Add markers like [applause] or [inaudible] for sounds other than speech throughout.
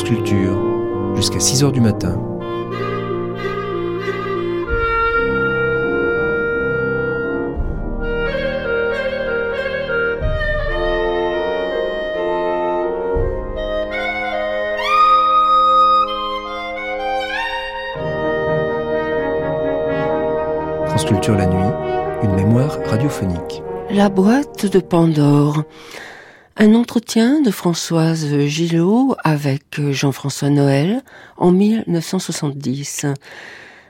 France Culture, jusqu'à 6h du matin. France Culture la nuit, une mémoire radiophonique. La boîte de Pandore. Un entretien de Françoise Gillot avec Jean-François Noël en 1970.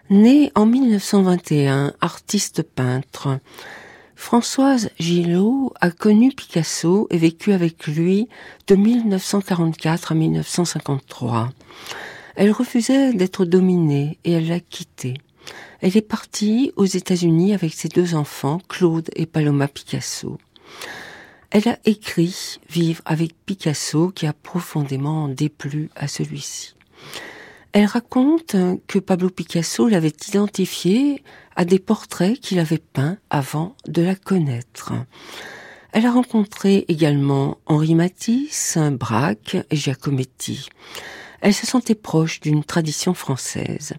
Née en 1921, artiste peintre, Françoise Gillot a connu Picasso et vécu avec lui de 1944 à 1953. Elle refusait d'être dominée et elle l'a quitté. Elle est partie aux États-Unis avec ses deux enfants, Claude et Paloma Picasso. Elle a écrit Vivre avec Picasso qui a profondément déplu à celui-ci. Elle raconte que Pablo Picasso l'avait identifié à des portraits qu'il avait peints avant de la connaître. Elle a rencontré également Henri Matisse, Braque et Giacometti. Elle se sentait proche d'une tradition française.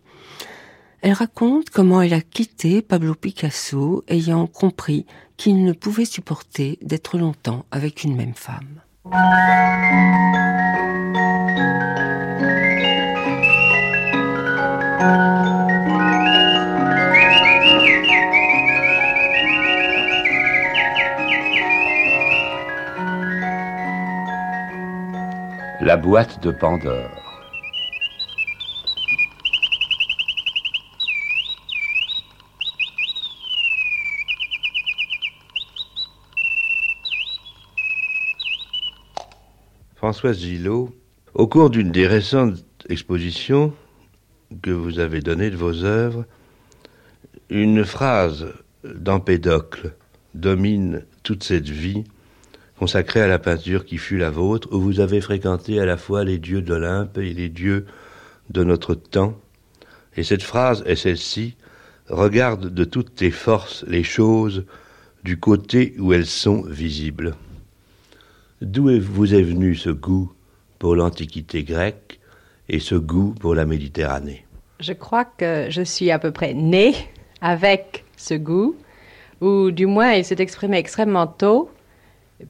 Elle raconte comment elle a quitté Pablo Picasso ayant compris qu'il ne pouvait supporter d'être longtemps avec une même femme. La boîte de Pandore. Françoise Gillot, au cours d'une des récentes expositions que vous avez données de vos œuvres, une phrase d'Empédocle domine toute cette vie consacrée à la peinture qui fut la vôtre, où vous avez fréquenté à la fois les dieux d'Olympe et les dieux de notre temps. Et cette phrase est celle-ci, regarde de toutes tes forces les choses du côté où elles sont visibles. D'où vous est venu ce goût pour l'Antiquité grecque et ce goût pour la Méditerranée? Je crois que je suis à peu près née avec ce goût, ou du moins il s'est exprimé extrêmement tôt,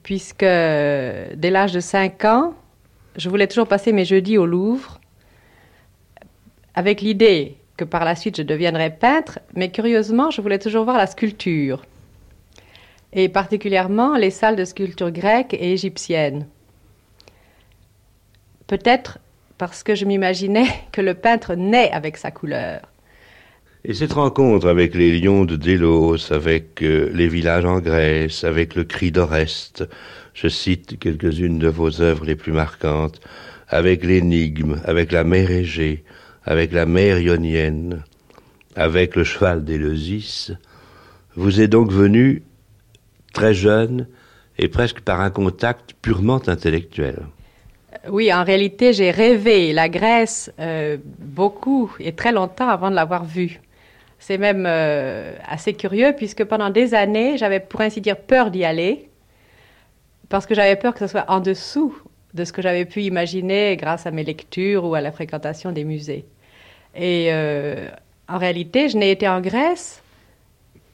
puisque dès l'âge de 5 ans, je voulais toujours passer mes jeudis au Louvre, avec l'idée que par la suite je deviendrais peintre, mais curieusement, je voulais toujours voir la sculpture et particulièrement les salles de sculpture grecque et égyptienne. Peut-être parce que je m'imaginais que le peintre naît avec sa couleur. Et cette rencontre avec les lions de Délos, avec euh, les villages en Grèce, avec le cri d'Oreste, je cite quelques-unes de vos œuvres les plus marquantes, avec l'énigme, avec la mer Égée, avec la mer ionienne, avec le cheval d'Éleusis, vous est donc venu très jeune et presque par un contact purement intellectuel. Oui, en réalité, j'ai rêvé la Grèce euh, beaucoup et très longtemps avant de l'avoir vue. C'est même euh, assez curieux puisque pendant des années, j'avais pour ainsi dire peur d'y aller parce que j'avais peur que ce soit en dessous de ce que j'avais pu imaginer grâce à mes lectures ou à la fréquentation des musées. Et euh, en réalité, je n'ai été en Grèce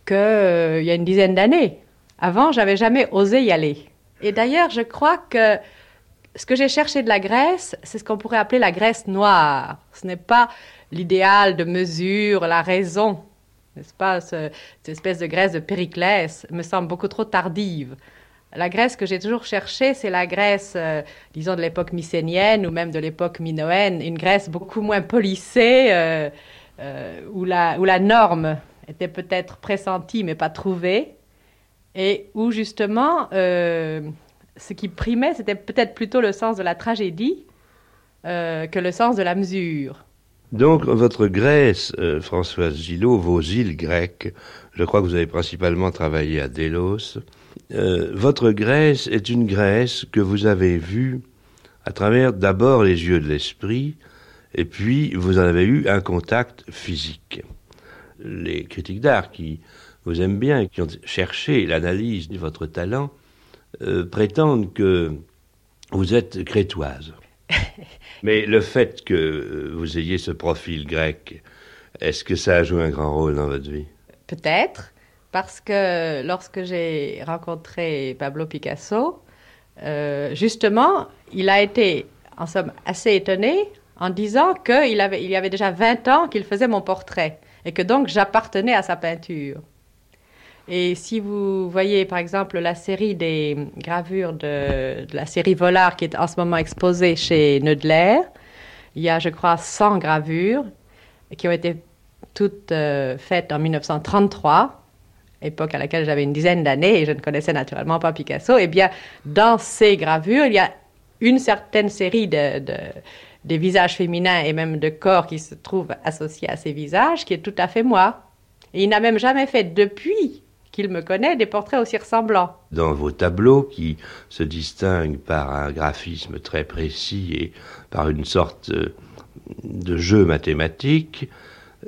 qu'il y a une dizaine d'années. Avant, j'avais jamais osé y aller. Et d'ailleurs, je crois que ce que j'ai cherché de la Grèce, c'est ce qu'on pourrait appeler la Grèce noire. Ce n'est pas l'idéal de mesure, la raison, n'est-ce pas Cette espèce de Grèce de Périclès me semble beaucoup trop tardive. La Grèce que j'ai toujours cherchée, c'est la Grèce, euh, disons, de l'époque mycénienne ou même de l'époque minoenne, une Grèce beaucoup moins polissée, euh, euh, où, la, où la norme était peut-être pressentie mais pas trouvée, et où justement, euh, ce qui primait, c'était peut-être plutôt le sens de la tragédie euh, que le sens de la mesure. Donc, votre Grèce, euh, Françoise Gillot, vos îles grecques, je crois que vous avez principalement travaillé à Délos. votre Grèce est une Grèce que vous avez vue à travers d'abord les yeux de l'esprit, et puis vous en avez eu un contact physique. Les critiques d'art qui vous aiment bien et qui ont cherché l'analyse de votre talent euh, prétendent que vous êtes crétoise. [laughs] Mais le fait que vous ayez ce profil grec, est-ce que ça a joué un grand rôle dans votre vie? Peut-être, parce que lorsque j'ai rencontré Pablo Picasso, euh, justement, il a été, en somme, assez étonné en disant qu'il avait, il y avait déjà 20 ans qu'il faisait mon portrait et que donc j'appartenais à sa peinture. Et si vous voyez par exemple la série des gravures de, la série Volard qui est en ce moment exposée chez Neudler, il y a je crois 100 gravures qui ont été toutes euh, faites en 1933, époque à laquelle j'avais une dizaine d'années et je ne connaissais naturellement pas Picasso. Eh bien dans ces gravures, il y a une certaine série de, de des visages féminins et même de corps qui se trouvent associés à ces visages qui est tout à fait moi. Et il n'a même jamais fait depuis qu'il me connaît, des portraits aussi ressemblants. Dans vos tableaux, qui se distinguent par un graphisme très précis et par une sorte euh, de jeu mathématique,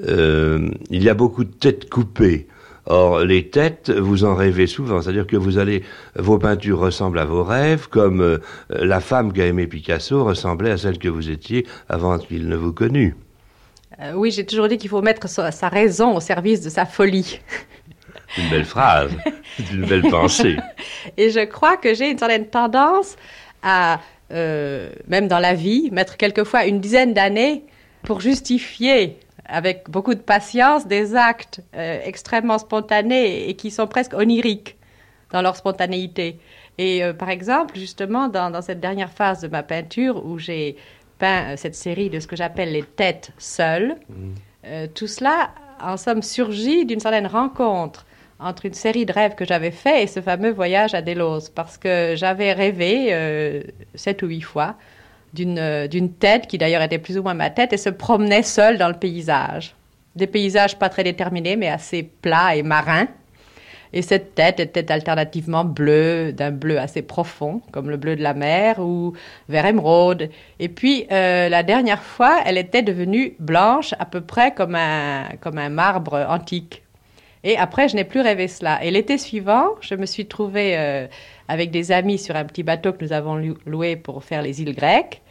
euh, il y a beaucoup de têtes coupées. Or, les têtes, vous en rêvez souvent, c'est-à-dire que vous allez, vos peintures ressemblent à vos rêves, comme euh, la femme qu'a aimé Picasso ressemblait à celle que vous étiez avant qu'il ne vous connût. oui, j'ai toujours dit qu'il faut mettre sa raison au service de sa folie. [laughs] une belle phrase, [laughs] une belle pensée. Et je crois que j'ai une certaine tendance à, euh, même dans la vie, mettre quelquefois une dizaine d'années pour justifier avec beaucoup de patience des actes euh, extrêmement spontanés et qui sont presque oniriques dans leur spontanéité. Et euh, par exemple, justement, dans, cette dernière phase de ma peinture où j'ai peint cette série de ce que j'appelle les têtes seules, mmh. tout cela, en somme, surgit d'une certaine rencontre entre une série de rêves que j'avais fait et ce fameux voyage à Delos, parce que j'avais rêvé euh, sept ou huit fois d'une euh, d'une tête qui d'ailleurs était plus ou moins ma tête et se promenait seule dans le paysage. Des paysages pas très déterminés, mais assez plats et marins. Et cette tête était alternativement bleue, d'un bleu assez profond, comme le bleu de la mer, ou vert émeraude. Et puis, euh, la dernière fois, elle était devenue blanche, à peu près comme un, comme un marbre antique. Et après, je n'ai plus rêvé cela. Et l'été suivant, je me suis trouvée euh, avec des amis sur un petit bateau que nous avons loué pour faire les îles grecques.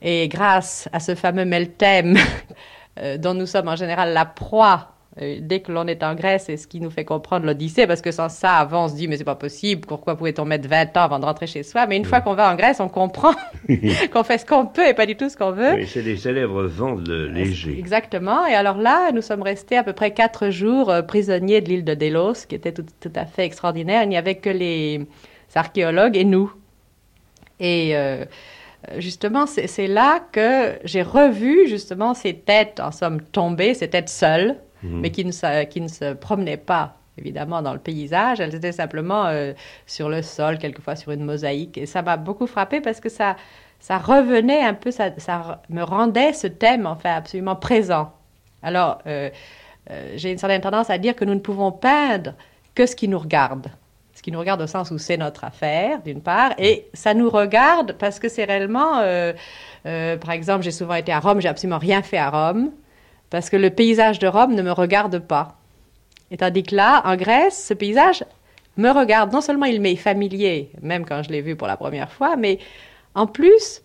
Et grâce à ce fameux meltem, [laughs] euh, dont nous sommes en général la proie dès que l'on est en Grèce, c'est ce qui nous fait comprendre l'Odyssée, parce que sans ça, avant, on se dit, mais c'est pas possible, pourquoi pouvait-on mettre 20 ans avant de rentrer chez soi? Mais une fois qu'on va en Grèce, on comprend [laughs] qu'on fait ce qu'on peut et pas du tout ce qu'on veut. Oui, c'est les célèbres vents de léger. Exactement. Et alors là, nous sommes restés à peu près quatre jours euh, prisonniers de l'île de Délos, qui était tout, à fait extraordinaire. Il n'y avait que les archéologues et nous. Et euh, justement, c'est là que j'ai revu justement ces têtes, en somme, tombées, ces têtes seules, Mhm. mais qui ne, se, promenaient pas évidemment dans le paysage, elles étaient simplement euh, sur le sol, quelquefois sur une mosaïque. Et ça m'a beaucoup frappé parce que ça, revenait un peu, ça, ça me rendait ce thème enfin absolument présent. Alors, euh, euh, j'ai une certaine tendance à dire que nous ne pouvons peindre que ce qui nous regarde. Ce qui nous regarde au sens où c'est notre affaire, d'une part, et ça nous regarde parce que c'est réellement, par exemple, j'ai souvent été à Rome, j'ai absolument rien fait à Rome parce que le paysage de Rome ne me regarde pas. Et tandis que là, en Grèce, ce paysage me regarde. Non seulement il m'est familier, même quand je l'ai vu pour la première fois, mais en plus,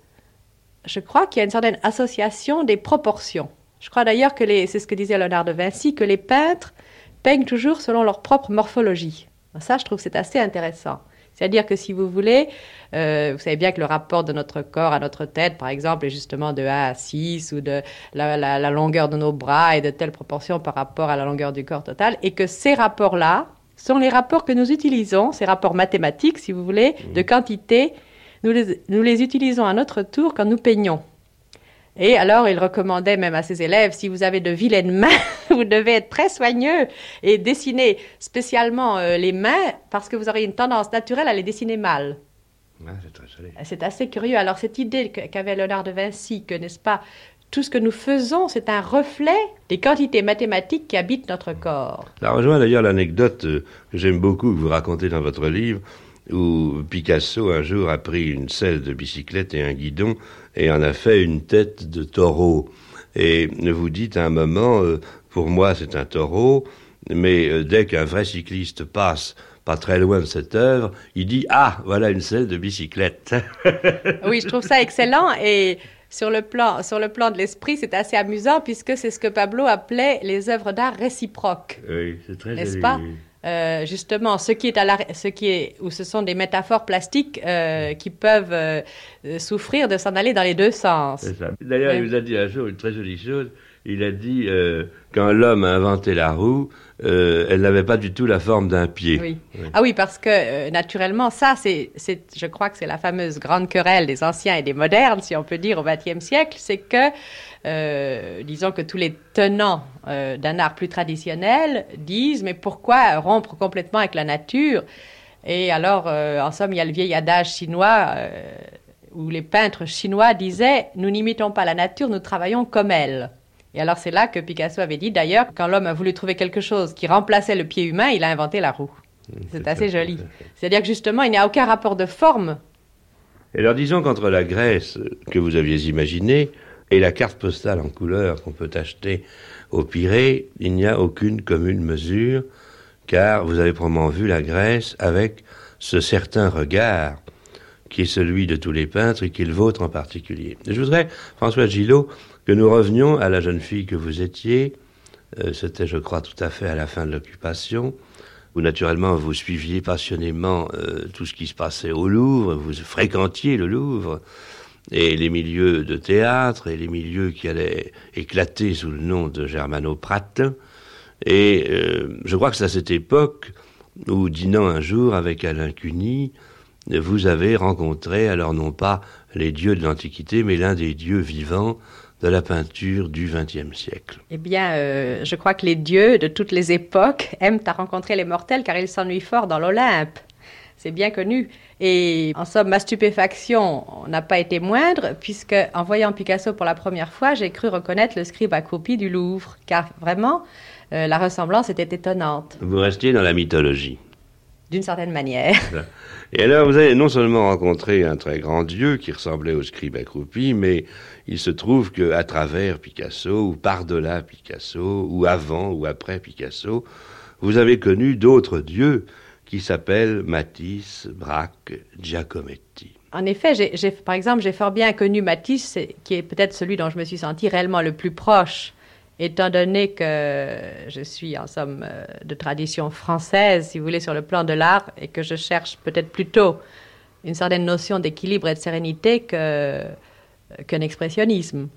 je crois qu'il y a une certaine association des proportions. Je crois d'ailleurs que c'est ce que disait Léonard de Vinci, que les peintres peignent toujours selon leur propre morphologie. Ça, je trouve que c'est assez intéressant. C'est-à-dire que si vous voulez, euh, vous savez bien que le rapport de notre corps à notre tête, par exemple, est justement de 1 à 6 ou de la, longueur de nos bras et de telle proportion par rapport à la longueur du corps total, et que ces rapports-là sont les rapports que nous utilisons, ces rapports mathématiques, si vous voulez, de quantité, nous nous les utilisons à notre tour quand nous peignons. Et alors, il recommandait même à ses élèves, si vous avez de vilaines mains, [laughs] vous devez être très soigneux et dessiner spécialement euh, les mains parce que vous aurez une tendance naturelle à les dessiner mal. c'est assez curieux. Alors, cette idée qu'avait Léonard de Vinci, que, n'est-ce pas, tout ce que nous faisons, c'est un reflet des quantités mathématiques qui habitent notre corps. Ça rejoint d'ailleurs l'anecdote euh, que j'aime beaucoup, que vous racontez dans votre livre, où Picasso un jour a pris une selle de bicyclette et un guidon et en a fait une tête de taureau. Et vous dites à un moment, euh, pour moi c'est un taureau, mais euh, dès qu'un vrai cycliste passe pas très loin de cette œuvre, il dit Ah, voilà une selle de bicyclette. [laughs] oui, je trouve ça excellent et sur le plan, sur le plan de l'esprit, c'est assez amusant puisque c'est ce que Pablo appelait les œuvres d'art réciproques. Oui, c'est très N'est-ce pas? Euh, justement, ce qui est à la, ce qui est, où ce sont des métaphores plastiques euh, qui peuvent euh, souffrir de s'en aller dans les deux sens. D'ailleurs, il vous a dit un jour une très jolie chose. Il a dit quand l'homme a inventé la roue, elle n'avait pas du tout la forme d'un pied. Oui. Ah oui, parce que naturellement, ça, c'est, je crois que c'est la fameuse grande querelle des anciens et des modernes, si on peut dire, au XXe siècle, c'est que euh, disons que tous les tenants euh, d'un art plus traditionnel disent mais pourquoi rompre complètement avec la nature? Et alors, euh, en somme, il y a le vieil adage chinois où les peintres chinois disaient nous n'imitons pas la nature, nous travaillons comme elle. Et alors c'est là que Picasso avait dit d'ailleurs quand l'homme a voulu trouver quelque chose qui remplaçait le pied humain, il a inventé la roue. C'est assez joli. C'est-à-dire que justement, il n'y a aucun rapport de forme. Et alors disons qu'entre la Grèce que vous aviez imaginée et la carte postale en couleur qu'on peut acheter au Pirée, il n'y a aucune commune mesure, car vous avez probablement vu la Grèce avec ce certain regard qui est celui de tous les peintres et qui est le vôtre en particulier. je voudrais, François Gillot, que nous revenions à la jeune fille que vous étiez. Euh, c'était, je crois, tout à fait à la fin de l'occupation, où naturellement vous suiviez passionnément euh, tout ce qui se passait au Louvre, vous fréquentiez le Louvre, et les milieux de théâtre et les milieux qui allaient éclater sous le nom de Germano Pratin. Et euh, je crois que c'est à cette époque où, dînant un jour avec Alain Cuny, vous avez rencontré, alors non pas les dieux de l'Antiquité, mais l'un des dieux vivants de la peinture du XXe siècle. Eh bien, euh, je crois que les dieux de toutes les époques aiment à rencontrer les mortels car ils s'ennuient fort dans l'Olympe. C'est bien connu. Et en somme, ma stupéfaction n'a pas été moindre, puisque en voyant Picasso pour la première fois, j'ai cru reconnaître le scribe à copie du Louvre, car vraiment, euh, la ressemblance était étonnante. Vous restiez dans la mythologie. D'une certaine manière. [laughs] Et alors, vous avez non seulement rencontré un très grand dieu qui ressemblait au scribe accroupi, mais il se trouve que à travers Picasso, ou par-delà Picasso, ou avant ou après Picasso, vous avez connu d'autres dieux qui s'appelle Matisse, Braque, Giacometti. En effet, j'ai, par exemple, j'ai fort bien connu Matisse, qui est peut-être celui dont je me suis senti réellement le plus proche, étant donné que je suis en somme euh, de tradition française, si vous voulez, sur le plan de l'art, et que je cherche peut-être plutôt une certaine notion d'équilibre et de sérénité qu'un expressionnisme.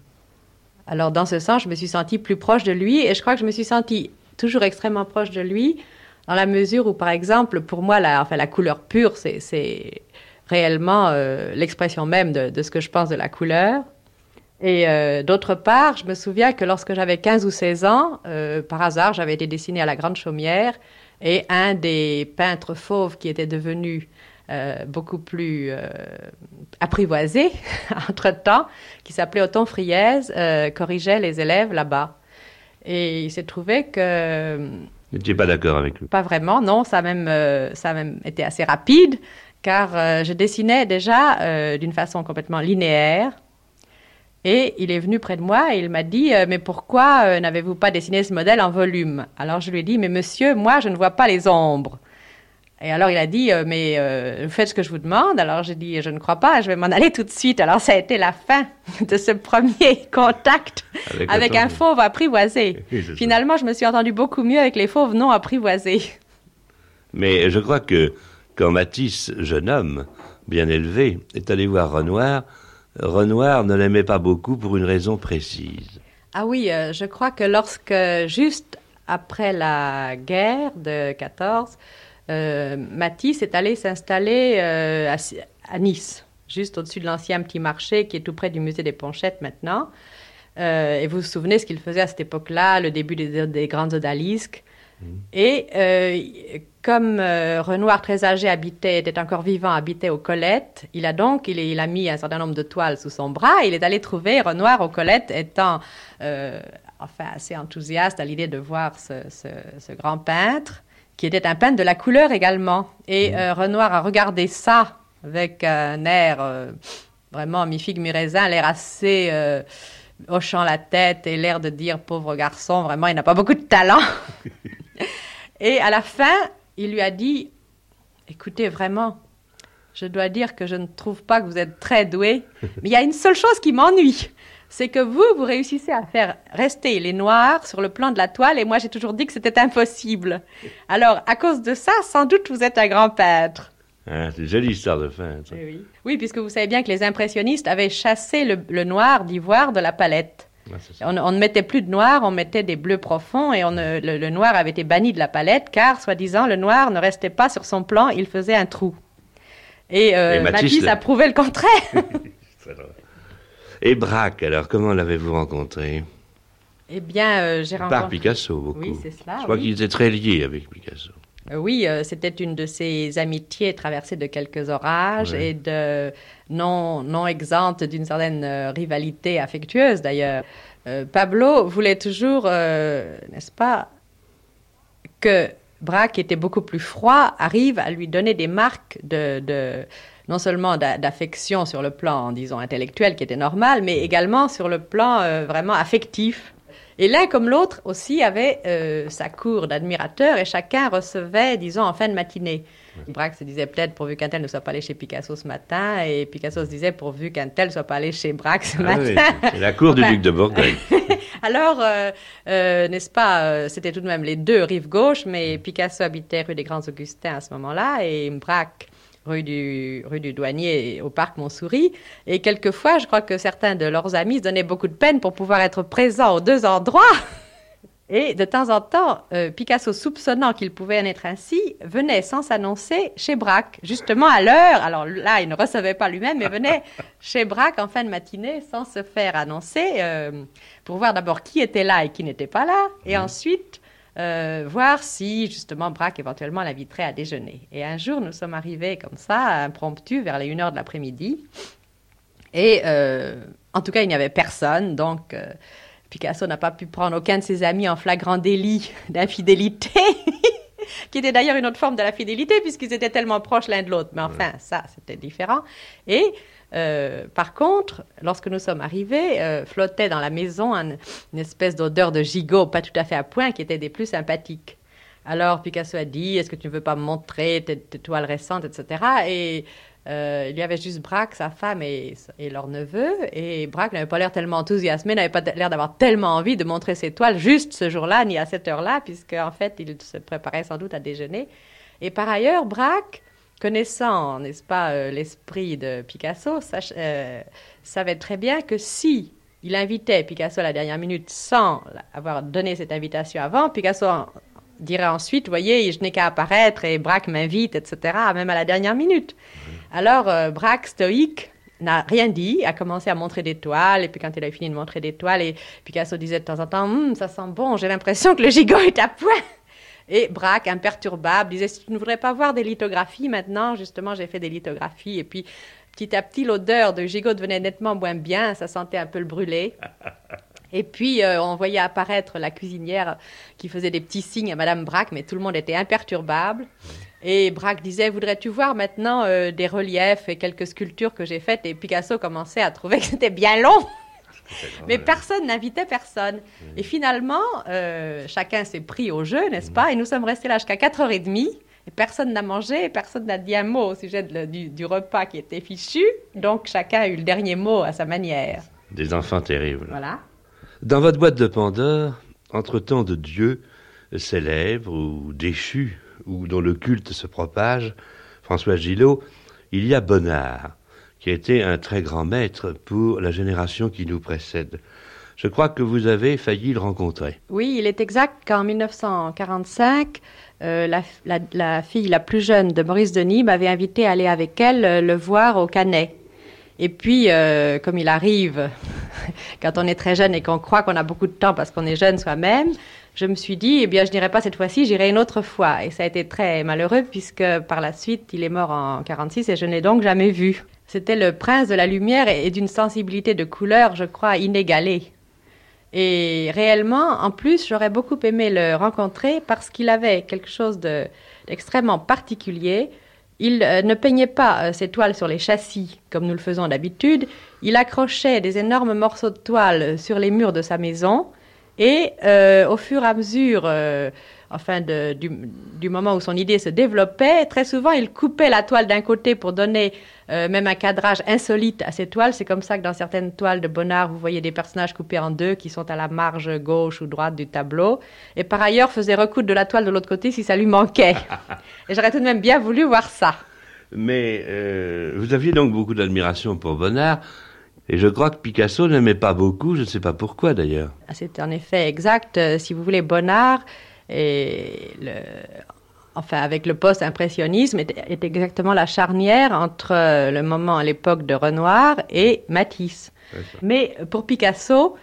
Alors, dans ce sens, je me suis senti plus proche de lui, et je crois que je me suis senti toujours extrêmement proche de lui dans la mesure où, par exemple, pour moi, la couleur pure, c'est réellement euh, l'expression même de, ce que je pense de la couleur. Et euh, d'autre part, je me souviens que lorsque j'avais 15 ou 16 ans, euh, par hasard, j'avais été dessinée à la Grande Chaumière et un des peintres fauves qui était devenu beaucoup plus apprivoisé [laughs] entre-temps, qui s'appelait Othon Friez, corrigeait les élèves là-bas. Et il s'est trouvé que vous n'étiez pas d'accord avec lui Pas vraiment, non. Ça a même, euh, ça a même été assez rapide, car euh, je dessinais déjà euh, d'une façon complètement linéaire. Et il est venu près de moi et il m'a dit Mais pourquoi n'avez-vous pas dessiné ce modèle en volume? Alors je lui ai dit Mais monsieur, moi, je ne vois pas les ombres. Et alors il a dit, euh, mais euh, faites ce que je vous demande. Alors j'ai dit, je ne crois pas, je vais m'en aller tout de suite. Alors ça a été la fin de ce premier [laughs] contact avec, un fauve apprivoisé. Finalement, je me suis entendu beaucoup mieux avec les fauves non apprivoisés. Mais je crois que quand Matisse, jeune homme, bien élevé, est allé voir Renoir, Renoir ne l'aimait pas beaucoup pour une raison précise. Ah oui, euh, je crois que lorsque, juste après la guerre de 14, euh, Matisse est allé s'installer euh, à, Nice, juste au-dessus de l'ancien petit marché qui est tout près du musée des Ponchettes maintenant. Euh, et vous vous souvenez ce qu'il faisait à cette époque-là, le début des, grandes odalisques? Et comme Renoir, très âgé, habitait, était encore vivant, habitait aux Colettes, il a donc il, a mis un certain nombre de toiles sous son bras. il est allé trouver Renoir aux Colettes, étant enfin assez enthousiaste à l'idée de voir ce grand peintre qui était un peintre de la couleur également. Et mmh. euh, Renoir a regardé ça avec un air euh, vraiment mi-figue, mi-raisin, l'air assez euh, hochant la tête et l'air de dire pauvre garçon, vraiment, il n'a pas beaucoup de talent. [laughs] et à la fin, il lui a dit écoutez, vraiment, je dois dire que je ne trouve pas que vous êtes très doué. [laughs] Mais il y a une seule chose qui m'ennuie. C'est que vous, vous réussissez à faire rester les noirs sur le plan de la toile et moi j'ai toujours dit que c'était impossible. Alors, à cause de ça, sans doute vous êtes un grand peintre. Ah, c'est une jolie histoire de fin. ça. Eh Oui. oui, puisque vous savez bien que les impressionnistes avaient chassé le, le noir d'ivoire de la palette. On, on ne mettait plus de noir, on mettait des bleus profonds et on le, le noir avait été banni de la palette car, soi-disant, le noir ne restait pas sur son plan, il faisait un trou. Et, euh, Et Matisse a prouvé le contraire. [laughs] Et Braque, alors, comment l'avez-vous rencontré? Eh bien, euh, j'ai Par rencontré... Picasso, beaucoup. Oui, c'est cela. Je crois oui. qu'il était très lié avec Picasso. Euh, oui, euh, c'était une de ces amitiés traversées de quelques orages Ouais. et de non, non exemptes d'une certaine euh, rivalité affectueuse d'ailleurs. Euh, Pablo voulait toujours, n'est-ce pas, que Braque était beaucoup plus froid, arrive à lui donner des marques de, de- non seulement d'a- d'affection sur le plan, disons, intellectuel, qui était normal, mais également sur le plan vraiment affectif. Et l'un comme l'autre aussi avait euh, sa cour d'admirateurs et chacun recevait, disons, en fin de matinée. Braque se disait peut-être pourvu qu'un tel ne soit pas allé chez Picasso ce matin, et Picasso se disait pourvu qu'un tel ne soit pas allé chez Braque ce Ah matin. oui, la cour du Enfin, duc de Bourgogne. [laughs] alors, euh, euh, n'est-ce pas, euh, c'était tout de même les deux rives gauches, mais Picasso habitait rue des Grands Augustins à ce moment-là et Braque rue du, rue du Douanier au parc Montsouris. Et quelquefois, je crois que certains de leurs amis se donnaient beaucoup de peine pour pouvoir être présents aux deux endroits. [laughs] Et de temps en temps, euh, Picasso, soupçonnant qu'il pouvait en être ainsi, venait sans s'annoncer chez Braque, justement à l'heure. Alors là, il ne recevait pas lui-même, mais venait [laughs] chez Braque en fin de matinée sans se faire annoncer, euh, pour voir d'abord qui était là et qui n'était pas là, et ensuite euh, voir si justement Braque éventuellement l'inviterait à déjeuner. Et un jour, nous sommes arrivés comme ça, impromptu, vers les 1h de l'après-midi. Et euh, en tout cas, il n'y avait personne, donc euh, Picasso n'a pas pu prendre aucun de ses amis en flagrant délit [laughs] d'infidélité, [laughs] qui était d'ailleurs une autre forme de la fidélité, puisqu'ils étaient tellement proches l'un de l'autre. Mais enfin, ça, c'était différent. Et euh, par contre, lorsque nous sommes arrivés, euh, flottait dans la maison un- une espèce d'odeur de gigot, pas tout à fait à point, qui était des plus sympathiques. Alors Picasso a dit, est-ce que tu ne veux pas me montrer tes, toiles récentes, etc. Et euh, il y avait juste Braque, sa femme et, et leur neveu. Et Braque n'avait pas l'air tellement enthousiasmé, n'avait pas l'air d'avoir tellement envie de montrer ses toiles juste ce jour-là, ni à cette heure-là, puisque en fait, il se préparait sans doute à déjeuner. Et par ailleurs, Braque, connaissant, n'est-ce pas, euh, l'esprit de Picasso, sach- euh, savait très bien que si il invitait Picasso à la dernière minute sans avoir donné cette invitation avant, Picasso en- dirait ensuite, voyez, je n'ai qu'à apparaître et Braque m'invite, etc., même à la dernière minute. Alors, euh, Braque, stoïque, n'a rien dit, a commencé à montrer des toiles, et puis quand il a fini de montrer des toiles, et Picasso disait de temps en temps, Hum, ça sent bon, j'ai l'impression que le gigot est à point. Et Braque, imperturbable, disait, si tu ne voudrais pas voir des lithographies maintenant, justement, j'ai fait des lithographies, et puis petit à petit, l'odeur de gigot devenait nettement moins bien, ça sentait un peu le brûlé. [laughs] Et puis, euh, on voyait apparaître la cuisinière qui faisait des petits signes à Madame Braque, mais tout le monde était imperturbable. Et Braque disait, voudrais-tu voir maintenant euh, des reliefs et quelques sculptures que j'ai faites? Et Picasso commençait à trouver que c'était bien long. Mais personne n'invitait personne. Et finalement, euh, chacun s'est pris au jeu, n'est-ce pas? Et nous sommes restés là jusqu'à 4h30. Et personne n'a mangé, et personne n'a dit un mot au sujet de du, du repas qui était fichu. Donc chacun a eu le dernier mot à sa manière. Des enfants terribles. Voilà. Dans votre boîte de Pandore, entre tant de dieux célèbres ou déchus, ou dont le culte se propage, François Gillot, il y a Bonnard, qui a été un très grand maître pour la génération qui nous précède. Je crois que vous avez failli le rencontrer. Oui, il est exact qu'en 1945, euh, la, fille la plus jeune de Maurice Denis m'avait invité à aller avec elle euh, le voir au Canet. Et puis, euh, comme il arrive, [laughs] quand on est très jeune et qu'on croit qu'on a beaucoup de temps parce qu'on est jeune soi-même, je me suis dit, eh bien, je n'irai pas cette fois-ci, j'irai une autre fois. Et ça a été très malheureux puisque par la suite, il est mort en 46 et je ne l'ai donc jamais vu. C'était le prince de la lumière et d'une sensibilité de couleur, je crois, inégalée. Et réellement, en plus, j'aurais beaucoup aimé le rencontrer parce qu'il avait quelque chose de- d'extrêmement particulier. Il euh, ne peignait pas euh, ses toiles sur les châssis comme nous le faisons d'habitude. Il accrochait des énormes morceaux de toile sur les murs de sa maison et euh, au fur et à mesure, enfin du, moment où son idée se développait, très souvent il coupait la toile d'un côté pour donner euh, même un cadrage insolite à ces toiles. C'est comme ça que dans certaines toiles de Bonnard, vous voyez des personnages coupés en deux qui sont à la marge gauche ou droite du tableau. Et par ailleurs, faisait recoudre de la toile de l'autre côté si ça lui manquait. [laughs] Et j'aurais tout de même bien voulu voir ça. Mais euh, vous aviez donc beaucoup d'admiration pour Bonnard. Et je crois que Picasso n'aimait pas beaucoup, je ne sais pas pourquoi d'ailleurs. Ah, c'est en effet exact. Euh, si vous voulez, Bonnard, et le, enfin avec le post-impressionnisme, est, exactement la charnière entre euh, le moment à l'époque de Renoir et Matisse. Mais pour Picasso,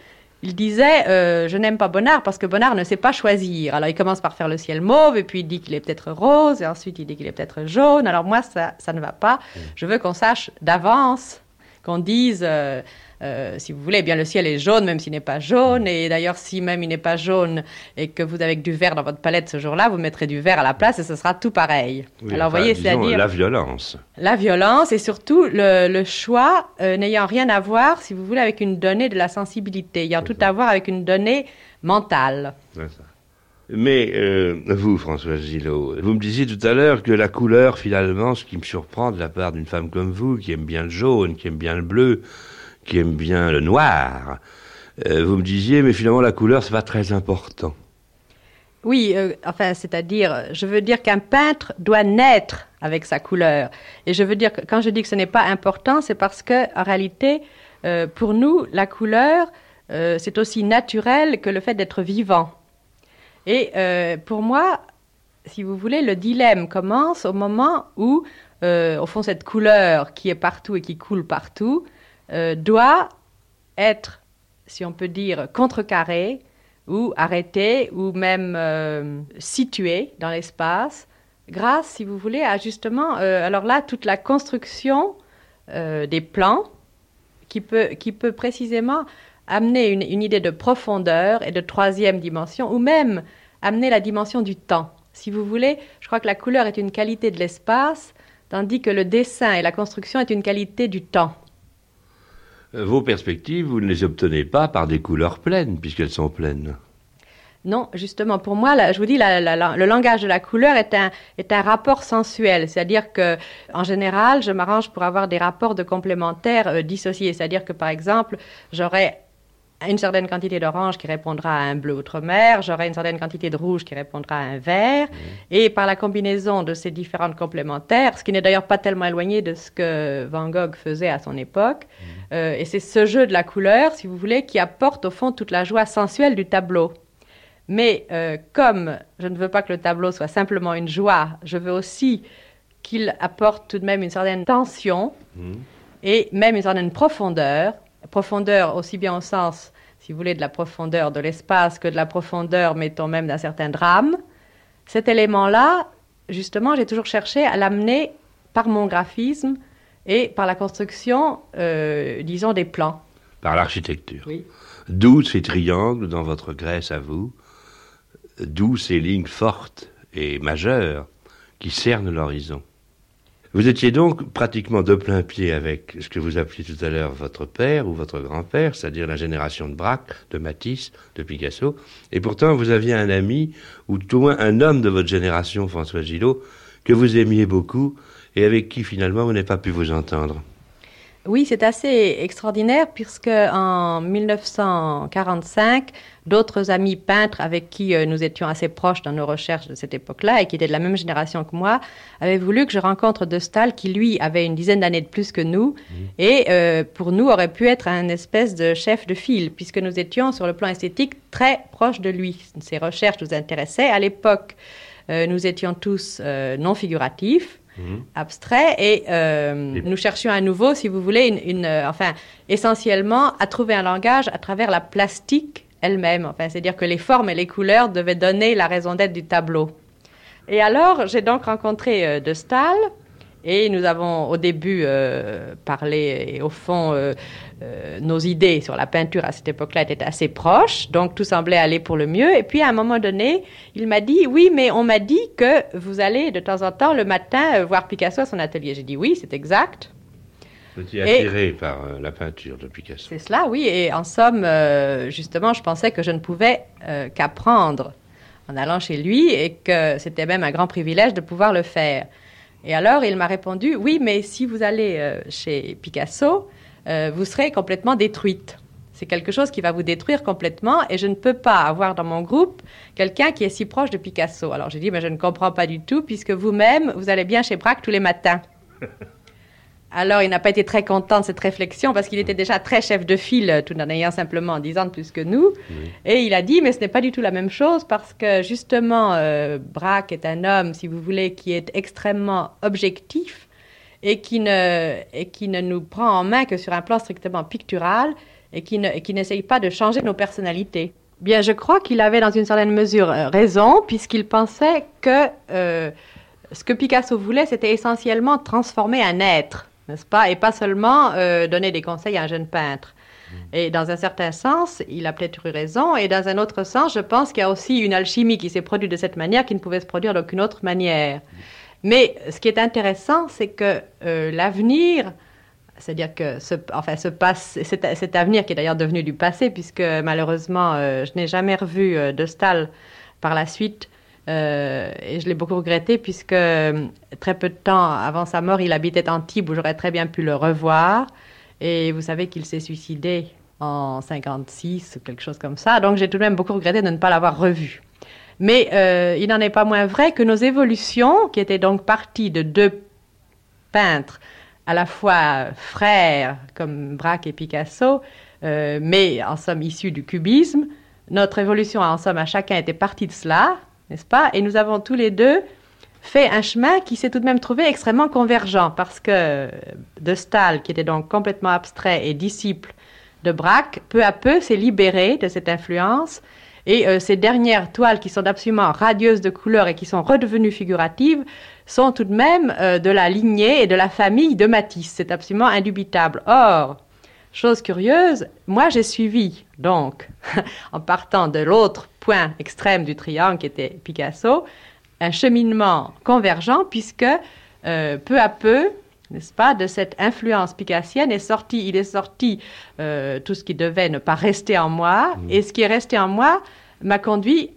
il disait euh, Je n'aime pas Bonnard parce que Bonnard ne sait pas choisir. Alors il commence par faire le ciel mauve, et puis il dit qu'il est peut-être rose, et ensuite il dit qu'il est peut-être jaune. Alors moi, ça, ça ne va pas. Mm. Je veux qu'on sache d'avance qu'on dise, euh, euh, si vous voulez, eh bien le ciel est jaune même s'il n'est pas jaune. Et d'ailleurs, si même il n'est pas jaune et que vous avez du vert dans votre palette ce jour-là, vous mettrez du vert à la place et ce sera tout pareil. Alors, voyez, c'est-à-dire la violence. La violence et surtout le, choix euh, n'ayant rien à voir, si vous voulez, avec une donnée de la sensibilité, ayant tout à voir avec une donnée mentale. Ça. Mais euh, vous, François Gillot, vous me disiez tout à l'heure que la couleur, finalement, ce qui me surprend de la part d'une femme comme vous, qui aime bien le jaune, qui aime bien le bleu, qui aime bien le noir, euh, vous me disiez, mais finalement, la couleur, c'est pas très important. Oui, euh, enfin, c'est-à-dire, je veux dire qu'un peintre doit naître avec sa couleur. Et je veux dire que quand je dis que ce n'est pas important, c'est parce que, en réalité, pour nous, la couleur, c'est aussi naturel que le fait d'être vivant. Et euh, pour moi, si vous voulez, le dilemme commence au moment où, euh, au fond, cette couleur qui est partout et qui coule partout euh, doit être, si on peut dire, contrecarrée ou arrêtée ou même située dans l'espace grâce, si vous voulez, à justement, alors là, toute la construction des plans qui peut, qui peut précisément amener une, une, idée de profondeur et de troisième dimension, ou même amener la dimension du temps. Si vous voulez, je crois que la couleur est une qualité de l'espace, tandis que le dessin et la construction est une qualité du temps. Vos perspectives, vous ne les obtenez pas par des couleurs pleines, puisqu'elles sont pleines. Non, justement, pour moi, je vous dis, le langage de la couleur est un, est un rapport sensuel. C'est-à-dire que, en général, je m'arrange pour avoir des rapports de complémentaires euh, dissociés. C'est-à-dire que, par exemple, j'aurais une certaine quantité d'orange qui répondra à un bleu outre-mer, j'aurai une certaine quantité de rouge qui répondra à un vert, mmh. et par la combinaison de ces différentes complémentaires, ce qui n'est d'ailleurs pas tellement éloigné de ce que Van Gogh faisait à son époque, mmh. euh, et c'est ce jeu de la couleur, si vous voulez, qui apporte au fond toute la joie sensuelle du tableau. Mais euh, comme je ne veux pas que le tableau soit simplement une joie, je veux aussi qu'il apporte tout de même une certaine tension mmh. et même une certaine profondeur profondeur aussi bien au sens, si vous voulez, de la profondeur de l'espace que de la profondeur, mettons même d'un certain drame, cet élément-là, justement, j'ai toujours cherché à l'amener par mon graphisme et par la construction, euh, disons, des plans. Par l'architecture. Oui. D'où ces triangles dans votre Grèce à vous, d'où ces lignes fortes et majeures qui cernent l'horizon. Vous étiez donc pratiquement de plein pied avec ce que vous appeliez tout à l'heure votre père ou votre grand-père, c'est-à-dire la génération de Braque, de Matisse, de Picasso, et pourtant vous aviez un ami, ou tout au moins un homme de votre génération, François Gillot, que vous aimiez beaucoup et avec qui finalement vous n'avez pas pu vous entendre. Oui, c'est assez extraordinaire puisque en 1945, d'autres amis peintres avec qui euh, nous étions assez proches dans nos recherches de cette époque-là et qui étaient de la même génération que moi, avaient voulu que je rencontre De Stahl qui, lui, avait une dizaine d'années de plus que nous mmh. et euh, pour nous aurait pu être un espèce de chef de file puisque nous étions sur le plan esthétique très proches de lui. Ses recherches nous intéressaient. À l'époque, euh, nous étions tous non figuratifs. Mhm. abstrait. Euh, et, nous cherchions à nouveau, si vous voulez, une, euh, enfin, essentiellement à trouver un langage à travers la plastique elle-même. Enfin, c'est-à-dire que les formes et les couleurs devaient donner la raison d'être du tableau. Et alors, j'ai donc rencontré euh, De Stahl, et nous avons au début euh, parlé, et au fond, euh, euh, nos idées sur la peinture à cette époque-là étaient assez proches, donc tout semblait aller pour le mieux. Et puis à un moment donné, il m'a dit, oui, mais on m'a dit que vous allez de temps en temps le matin voir Picasso à son atelier. J'ai dit, oui, c'est exact. Vous étiez attiré par la peinture de Picasso. C'est cela, oui. Et en somme, justement, je pensais que je ne pouvais qu'apprendre en allant chez lui et que c'était même un grand privilège de pouvoir le faire. Et alors, il m'a répondu, oui, mais si vous allez euh, chez Picasso, euh, vous serez complètement détruite. C'est quelque chose qui va vous détruire complètement et je ne peux pas avoir dans mon groupe quelqu'un qui est si proche de Picasso. Alors j'ai dit, mais je ne comprends pas du tout puisque vous-même, vous allez bien chez Braque tous les matins. [laughs] Alors, il n'a pas été très content de cette réflexion parce qu'il était déjà très chef de file, tout en ayant simplement 10 ans de plus que nous. Et il a dit, mais ce n'est pas du tout la même chose parce que justement, euh, Braque est un homme, si vous voulez, qui est extrêmement objectif et qui ne, et qui ne nous prend en main que sur un plan strictement pictural et qui, ne, qui n'essaye pas de changer nos personnalités. Bien, je crois qu'il avait dans une certaine mesure euh, raison puisqu'il pensait que euh, ce que Picasso voulait, c'était essentiellement transformer un être n'est-ce pas? Et pas seulement euh, donner des conseils à un jeune peintre. Mm. Et dans un certain sens, il a peut-être eu raison, et dans un autre sens, je pense qu'il y a aussi une alchimie qui s'est produite de cette manière qui ne pouvait se produire d'aucune autre manière. Mais ce qui est intéressant, c'est que euh, l'avenir, c'est-à-dire que ce, enfin, ce passe, cet, avenir qui est d'ailleurs devenu du passé, puisque malheureusement, euh, je n'ai jamais revu de Stahl par la suite, euh, et je l'ai beaucoup regretté puisque euh, très peu de temps avant sa mort, il habitait Antibes où j'aurais très bien pu le revoir. Et vous savez qu'il s'est suicidé en 56 ou quelque chose comme ça. Donc j'ai tout de même beaucoup regretté de ne pas l'avoir revu. Mais euh, il n'en est pas moins vrai que nos évolutions, qui étaient donc parties de deux peintres à la fois frères comme Braque et Picasso, mais en somme issus du cubisme, notre évolution en somme à chacun était partie de cela n'est-ce pas? Et nous avons tous les deux fait un chemin qui s'est tout de même trouvé extrêmement convergent parce que De Stahl, qui était donc complètement abstrait et disciple de Braque, peu à peu s'est libéré de cette influence et euh, ces dernières toiles qui sont absolument radieuses de couleurs et qui sont redevenues figuratives sont tout de même euh, de la lignée et de la famille de Matisse. C'est absolument indubitable. Or, chose curieuse, moi j'ai suivi donc, [laughs] en partant de l'autre point extrême du triangle qui était Picasso, un cheminement convergent puisque euh, peu à peu, n'est-ce pas, de cette influence picassienne est sorti, il est sorti euh, tout ce qui devait ne pas rester en moi, mmh. et ce qui est resté en moi m'a conduit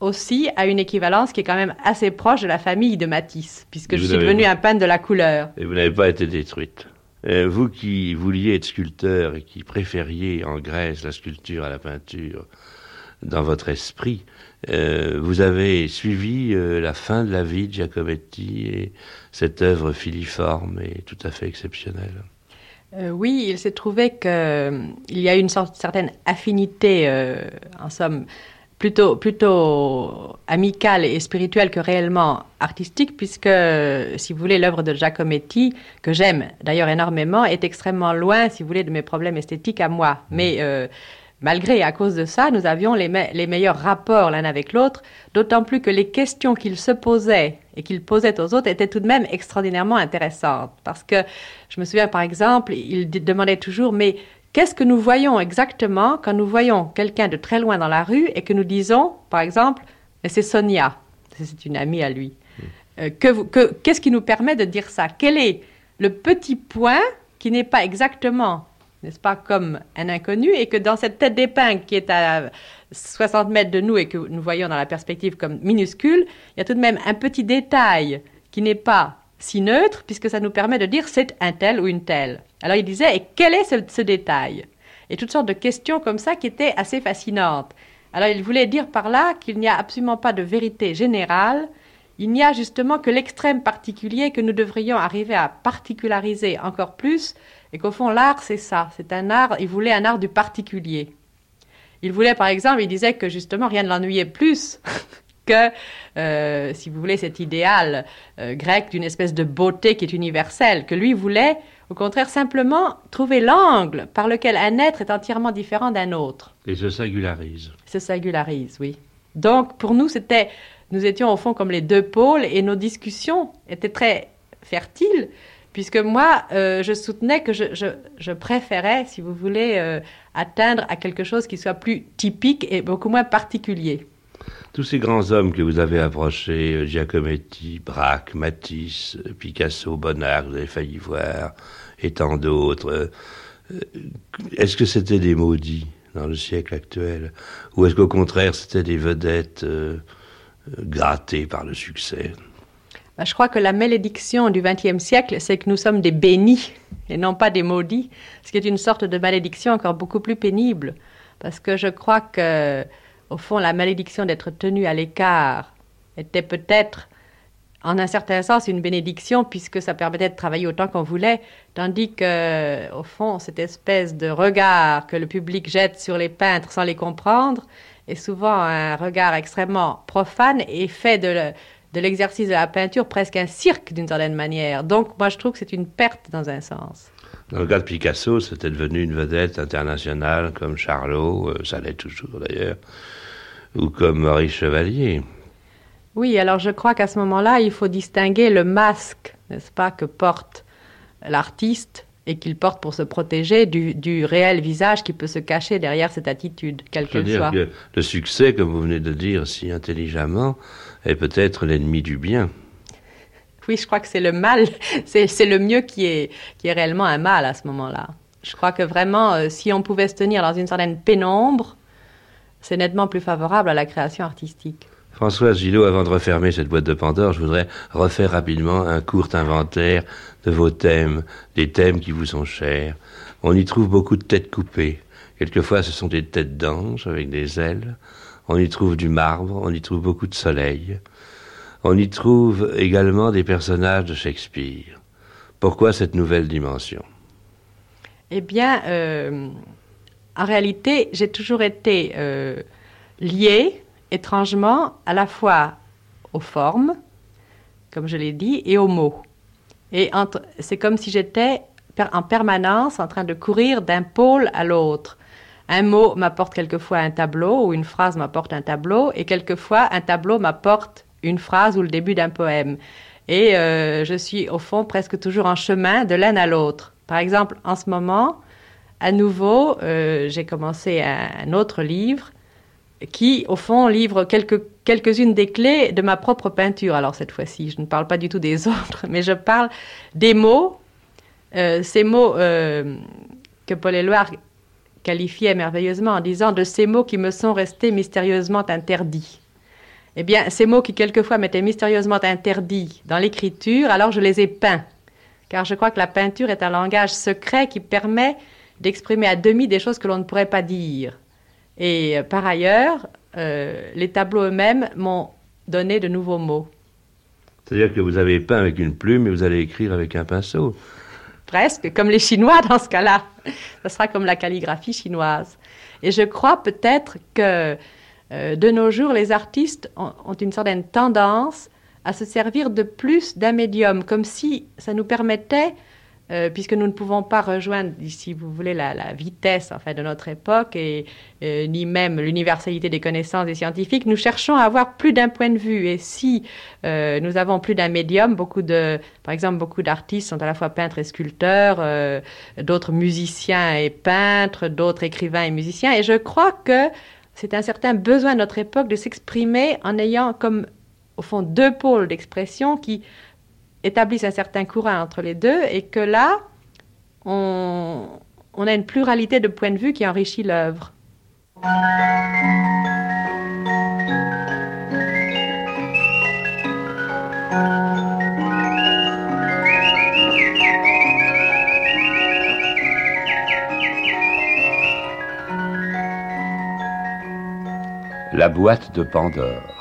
aussi à une équivalence qui est quand même assez proche de la famille de Matisse, puisque je suis devenu un peintre de la couleur. Et vous n'avez pas été détruite. Euh, vous qui vouliez être sculpteur et qui préfériez en Grèce la sculpture à la peinture dans votre esprit, euh, vous avez suivi euh, la fin de la vie de Giacometti et cette œuvre filiforme et tout à fait exceptionnelle. oui, il s'est trouvé qu'il y a une sorte, certaine affinité, en somme, plutôt, plutôt amicale et spirituelle que réellement artistique, puisque, si vous voulez, l'œuvre de Giacometti, que j'aime d'ailleurs énormément, est extrêmement loin, si vous voulez, de mes problèmes esthétiques à moi. Mais euh, malgré et à cause de ça, nous avions les, les meilleurs rapports l'un avec l'autre, d'autant plus que les questions qu'il se posait et qu'il posait aux autres étaient tout de même extraordinairement intéressantes. Parce que je me souviens, par exemple, il demandait toujours, mais Qu'est-ce que nous voyons exactement quand nous voyons quelqu'un de très loin dans la rue et que nous disons, par exemple, c'est Sonia, c'est une amie à lui. Euh, qu'est-ce qui nous permet de dire ça? Quel est le petit point qui n'est pas exactement, n'est-ce pas, comme un inconnu et que dans cette tête d'épingle qui est à 60 mètres de nous et que nous voyons dans la perspective comme minuscule, il y a tout de même un petit détail qui n'est pas si neutre puisque ça nous permet de dire c'est un tel ou une telle. Alors il disait, et quel est ce, détail? Et toutes sortes de questions comme ça qui étaient assez fascinantes. Alors il voulait dire par là qu'il n'y a absolument pas de vérité générale, il n'y a justement que l'extrême particulier que nous devrions arriver à particulariser encore plus, et qu'au fond l'art c'est ça, c'est un art, il voulait un art du particulier. Il voulait par exemple, il disait que justement rien ne l'ennuyait plus [laughs] que, euh, si vous voulez, cet idéal euh, grec d'une espèce de beauté qui est universelle, que lui voulait au contraire, simplement trouver l'angle par lequel un être est entièrement différent d'un autre. Et se singularise. Se singularise, oui. Donc, pour nous, c'était, nous étions au fond comme les deux pôles et nos discussions étaient très fertiles, puisque moi, euh, je soutenais que je, préférais, si vous voulez, euh, atteindre à quelque chose qui soit plus typique et beaucoup moins particulier. Tous ces grands hommes que vous avez approchés, euh, Giacometti, Braque, Matisse, Picasso, Bonnard, vous avez failli voir, et tant d'autres, est-ce que c'était des maudits dans le siècle actuel? Ou est-ce qu'au contraire c'était des vedettes gratté par le succès? Bah, Je crois que la malédiction du XXe siècle, c'est que nous sommes des bénis et non pas des maudits, ce qui est une sorte de malédiction encore beaucoup plus pénible. Parce que je crois que, au fond, la malédiction d'être tenu à l'écart était peut-être en un certain sens une bénédiction puisque ça permettait de travailler autant qu'on voulait, tandis que, au fond, cette espèce de regard que le public jette sur les peintres sans les comprendre est souvent un regard extrêmement profane et fait de, de l'exercice de la peinture presque un cirque d'une certaine manière. Donc, moi, je trouve que c'est une perte dans un sens. Dans le cas de Picasso, c'était devenu une vedette internationale comme Charlot, euh, ça l'est toujours d'ailleurs, ou comme Maurice Chevalier. Oui, alors je crois qu'à ce moment-là, il faut distinguer le masque, n'est-ce pas, que porte l'artiste et qu'il porte pour se protéger du, réel visage qui peut se cacher derrière cette attitude, quelle qu'elle soit. Que le succès, comme vous venez de dire si intelligemment, est peut-être l'ennemi du bien. Oui, je crois que c'est le mal, [laughs] c'est le mieux qui est, qui est réellement un mal à ce moment-là. Je crois que vraiment, euh, si on pouvait se tenir dans une certaine pénombre, c'est nettement plus favorable à la création artistique. Françoise Gillot, avant de refermer cette boîte de Pandore, je voudrais refaire rapidement un court inventaire de vos thèmes, des thèmes qui vous sont chers. On y trouve beaucoup de têtes coupées. Quelquefois, ce sont des têtes d'anges avec des ailes. On y trouve du marbre, on y trouve beaucoup de soleil. On y trouve également des personnages de Shakespeare. Pourquoi cette nouvelle dimension? Eh bien, euh, en réalité, j'ai toujours été euh, liée étrangement à la fois aux formes, comme je l'ai dit, et aux mots. Et c'est comme si j'étais en permanence en train de courir d'un pôle à l'autre. Un mot m'apporte quelquefois un tableau ou une phrase m'apporte un tableau et quelquefois un tableau m'apporte une phrase ou le début d'un poème. Et euh, je suis au fond presque toujours en chemin de l'un à l'autre. Par exemple, en ce moment, à nouveau, euh, j'ai commencé un, autre livre qui, au fond, livre quelques, quelques-unes des clés de ma propre peinture. Alors cette fois-ci, je ne parle pas du tout des [laughs] autres, mais je parle des mots, euh, ces mots euh, que Paul Éluard qualifiait merveilleusement en disant de ces mots qui me sont restés mystérieusement interdits. Eh bien, ces mots qui quelquefois m'étaient mystérieusement interdits dans l'écriture, alors je les ai peints. Car je crois que la peinture est un langage secret qui permet d'exprimer à demi des choses que l'on ne pourrait pas dire. Et euh, par ailleurs, euh, les tableaux eux-mêmes m'ont donné de nouveaux mots. C'est-à-dire que vous avez peint avec une plume et vous allez écrire avec un pinceau. Presque, comme les Chinois dans ce cas-là. Ce sera comme la calligraphie chinoise. Et je crois peut-être que euh, de nos jours, les artistes ont, ont, une certaine tendance à se servir de plus d'un médium, comme si ça nous permettait euh, puisque nous ne pouvons pas rejoindre, si vous voulez, la, vitesse en fait, de notre époque euh, ni même l'universalité des connaissances des scientifiques, nous cherchons à avoir plus d'un point de vue. Et si euh, nous avons plus d'un médium, beaucoup de, par exemple, beaucoup d'artistes sont à la fois peintres et sculpteurs, d'autres musiciens et peintres, d'autres écrivains et musiciens. Et je crois que c'est un certain besoin de notre époque de s'exprimer en ayant comme, au fond, deux pôles d'expression qui établissent un certain courant entre les deux et que là, on, a une pluralité de points de vue qui enrichit l'œuvre. La boîte de Pandore.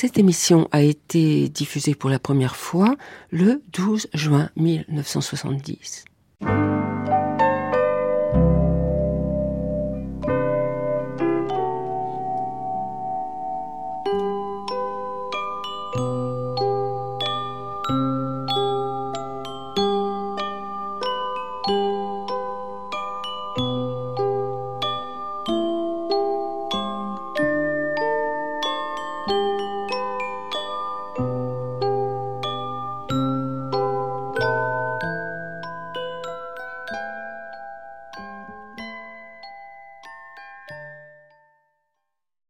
Cette émission a été diffusée pour la première fois le 12 juin 1970.